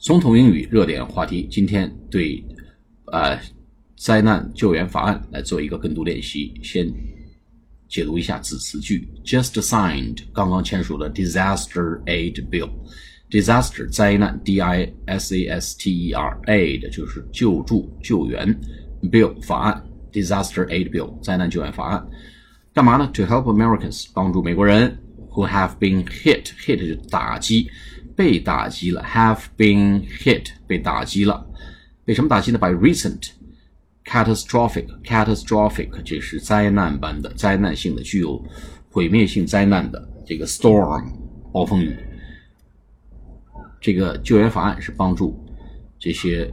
总统英语热点话题，今天对呃灾难救援法案来做一个跟读练习。先解读一下子词句：just signed，刚刚签署的 disaster aid bill，disaster 灾难，d i s a s t e r，aid 就是救助救援，bill 法案，disaster aid bill 灾难救援法案，干嘛呢？To help Americans，帮助美国人，who have been hit，hit 就打击。被打击了，have been hit，被打击了，被什么打击呢？By recent catastrophic catastrophic，这是灾难般的、灾难性的、具有毁灭性灾难的这个 storm 暴风雨。这个救援法案是帮助这些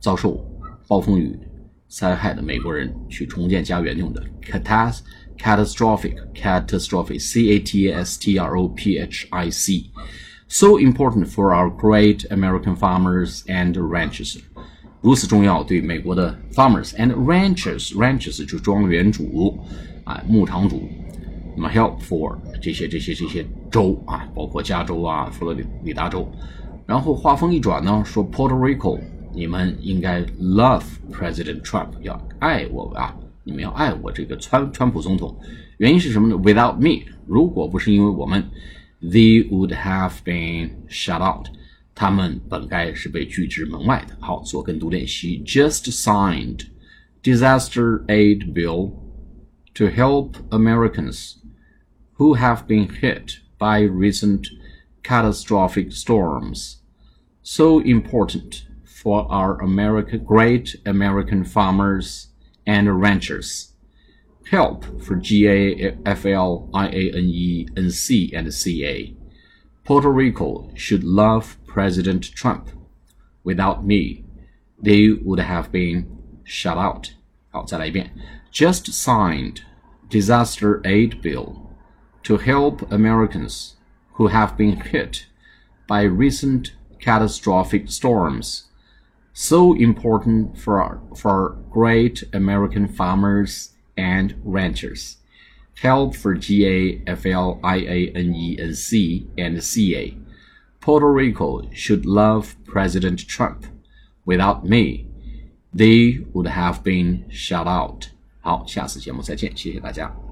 遭受暴风雨灾害的美国人去重建家园用的。catas catastrophic catastrophic c a t a s t r o p h i c so important for our great American farmers and ranchers，如此重要对美国的 farmers and ranchers，ranchers 就庄园主啊，牧场主。那么 help for 这些这些这些州啊，包括加州啊，佛罗里里达州。然后话锋一转呢，说 Puerto Rico，你们应该 love President Trump，要爱我啊，你们要爱我这个川川普总统。原因是什么呢？Without me，如果不是因为我们。They would have been shut out. 他们本该是被拒之门外的。好，做跟读练习。Just signed disaster aid bill to help Americans who have been hit by recent catastrophic storms. So important for our America, great American farmers and ranchers help for G A F L I A N E N C and C A. Puerto Rico should love President Trump. Without me, they would have been shut out. 好，再来一遍. Just signed disaster aid bill to help Americans who have been hit by recent catastrophic storms. So important for, for great American farmers and ranchers. Help for G A F L I A N E N C and C A. Puerto Rico should love President Trump. Without me, they would have been shut out. 好，下次节目再见，谢谢大家。